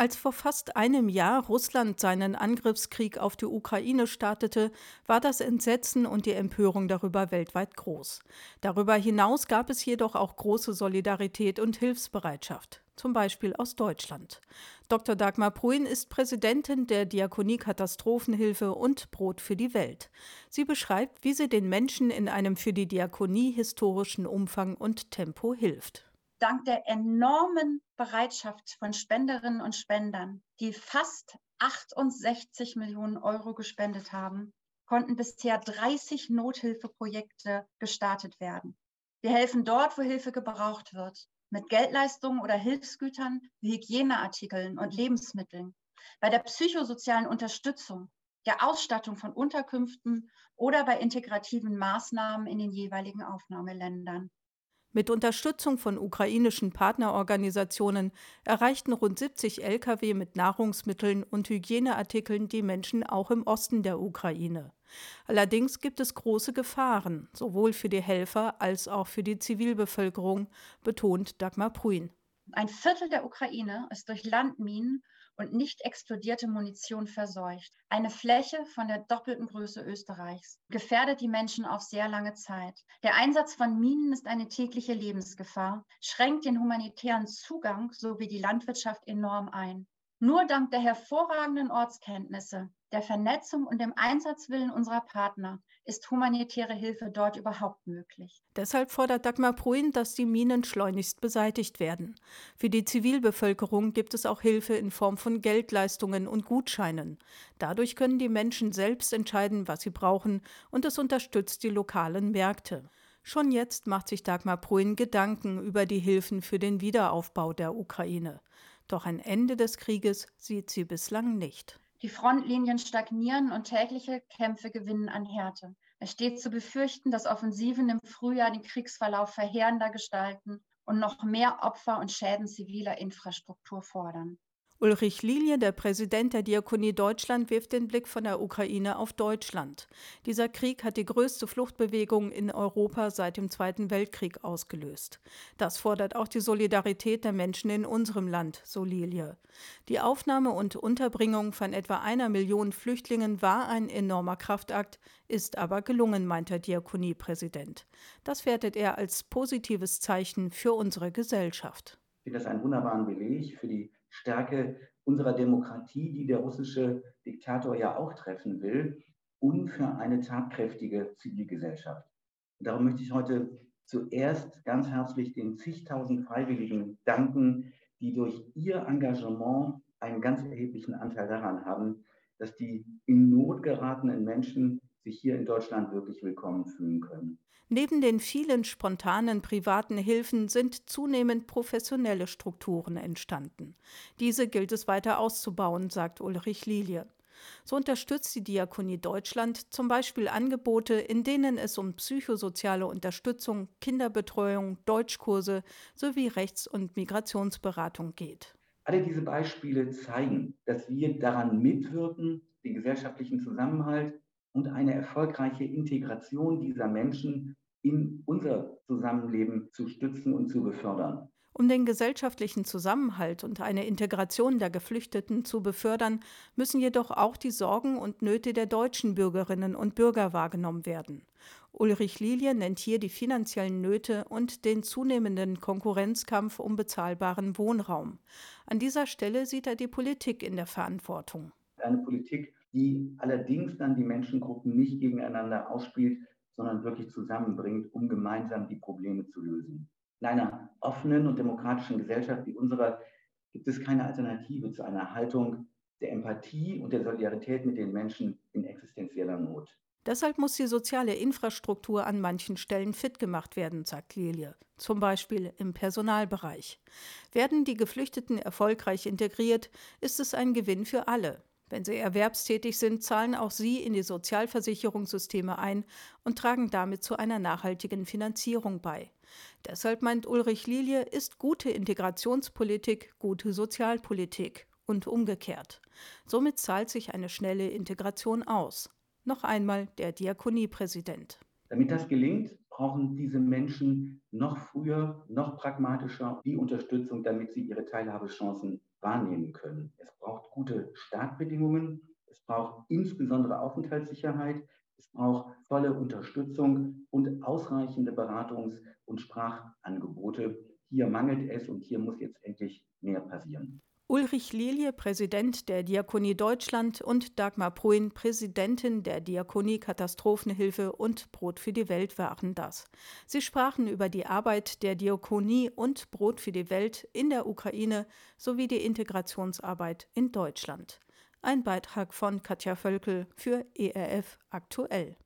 Als vor fast einem Jahr Russland seinen Angriffskrieg auf die Ukraine startete, war das Entsetzen und die Empörung darüber weltweit groß. Darüber hinaus gab es jedoch auch große Solidarität und Hilfsbereitschaft, zum Beispiel aus Deutschland. Dr. Dagmar Pruin ist Präsidentin der Diakonie Katastrophenhilfe und Brot für die Welt. Sie beschreibt, wie sie den Menschen in einem für die Diakonie historischen Umfang und Tempo hilft dank der enormen Bereitschaft von Spenderinnen und Spendern, die fast 68 Millionen Euro gespendet haben, konnten bisher 30 Nothilfeprojekte gestartet werden. Wir helfen dort, wo Hilfe gebraucht wird, mit Geldleistungen oder Hilfsgütern wie Hygieneartikeln und Lebensmitteln, bei der psychosozialen Unterstützung, der Ausstattung von Unterkünften oder bei integrativen Maßnahmen in den jeweiligen Aufnahmeländern. Mit Unterstützung von ukrainischen Partnerorganisationen erreichten rund 70 Lkw mit Nahrungsmitteln und Hygieneartikeln die Menschen auch im Osten der Ukraine. Allerdings gibt es große Gefahren, sowohl für die Helfer als auch für die Zivilbevölkerung, betont Dagmar Pruin. Ein Viertel der Ukraine ist durch Landminen und nicht explodierte Munition verseucht. Eine Fläche von der doppelten Größe Österreichs gefährdet die Menschen auf sehr lange Zeit. Der Einsatz von Minen ist eine tägliche Lebensgefahr, schränkt den humanitären Zugang sowie die Landwirtschaft enorm ein. Nur dank der hervorragenden Ortskenntnisse, der Vernetzung und dem Einsatzwillen unserer Partner ist humanitäre Hilfe dort überhaupt möglich. Deshalb fordert Dagmar Pruin, dass die Minen schleunigst beseitigt werden. Für die Zivilbevölkerung gibt es auch Hilfe in Form von Geldleistungen und Gutscheinen. Dadurch können die Menschen selbst entscheiden, was sie brauchen, und es unterstützt die lokalen Märkte. Schon jetzt macht sich Dagmar Pruin Gedanken über die Hilfen für den Wiederaufbau der Ukraine. Doch ein Ende des Krieges sieht sie bislang nicht. Die Frontlinien stagnieren und tägliche Kämpfe gewinnen an Härte. Es steht zu befürchten, dass Offensiven im Frühjahr den Kriegsverlauf verheerender gestalten und noch mehr Opfer und Schäden ziviler Infrastruktur fordern. Ulrich Lilie, der Präsident der Diakonie Deutschland, wirft den Blick von der Ukraine auf Deutschland. Dieser Krieg hat die größte Fluchtbewegung in Europa seit dem Zweiten Weltkrieg ausgelöst. Das fordert auch die Solidarität der Menschen in unserem Land, so Lilie. Die Aufnahme und Unterbringung von etwa einer Million Flüchtlingen war ein enormer Kraftakt, ist aber gelungen, meint der Diakoniepräsident. Das wertet er als positives Zeichen für unsere Gesellschaft. Ich finde das einen wunderbaren Beleg für die Stärke unserer Demokratie, die der russische Diktator ja auch treffen will, und für eine tatkräftige Zivilgesellschaft. Und darum möchte ich heute zuerst ganz herzlich den zigtausend Freiwilligen danken, die durch ihr Engagement einen ganz erheblichen Anteil daran haben, dass die in Not geratenen Menschen sich hier in Deutschland wirklich willkommen fühlen können. Neben den vielen spontanen privaten Hilfen sind zunehmend professionelle Strukturen entstanden. Diese gilt es weiter auszubauen, sagt Ulrich Lilie. So unterstützt die Diakonie Deutschland zum Beispiel Angebote, in denen es um psychosoziale Unterstützung, Kinderbetreuung, Deutschkurse sowie Rechts- und Migrationsberatung geht. Alle diese Beispiele zeigen, dass wir daran mitwirken, den gesellschaftlichen Zusammenhalt und eine erfolgreiche Integration dieser Menschen in unser Zusammenleben zu stützen und zu befördern. Um den gesellschaftlichen Zusammenhalt und eine Integration der Geflüchteten zu befördern, müssen jedoch auch die Sorgen und Nöte der deutschen Bürgerinnen und Bürger wahrgenommen werden. Ulrich Lilie nennt hier die finanziellen Nöte und den zunehmenden Konkurrenzkampf um bezahlbaren Wohnraum. An dieser Stelle sieht er die Politik in der Verantwortung. Eine Politik, die allerdings dann die Menschengruppen nicht gegeneinander ausspielt, sondern wirklich zusammenbringt, um gemeinsam die Probleme zu lösen. In einer offenen und demokratischen Gesellschaft wie unserer gibt es keine Alternative zu einer Haltung der Empathie und der Solidarität mit den Menschen in existenzieller Not. Deshalb muss die soziale Infrastruktur an manchen Stellen fit gemacht werden, sagt Lilie, zum Beispiel im Personalbereich. Werden die Geflüchteten erfolgreich integriert, ist es ein Gewinn für alle, wenn sie erwerbstätig sind, zahlen auch sie in die Sozialversicherungssysteme ein und tragen damit zu einer nachhaltigen Finanzierung bei. Deshalb meint Ulrich Lilie, ist gute Integrationspolitik gute Sozialpolitik und umgekehrt. Somit zahlt sich eine schnelle Integration aus. Noch einmal der Diakoniepräsident. Damit das gelingt, brauchen diese Menschen noch früher, noch pragmatischer die Unterstützung, damit sie ihre Teilhabechancen wahrnehmen können. Es braucht gute Startbedingungen, es braucht insbesondere Aufenthaltssicherheit, es braucht volle Unterstützung und ausreichende Beratungs- und Sprachangebote. Hier mangelt es und hier muss jetzt endlich mehr passieren. Ulrich Lilie, Präsident der Diakonie Deutschland und Dagmar Pruin, Präsidentin der Diakonie Katastrophenhilfe und Brot für die Welt waren das. Sie sprachen über die Arbeit der Diakonie und Brot für die Welt in der Ukraine sowie die Integrationsarbeit in Deutschland. Ein Beitrag von Katja Völkel für ERF aktuell.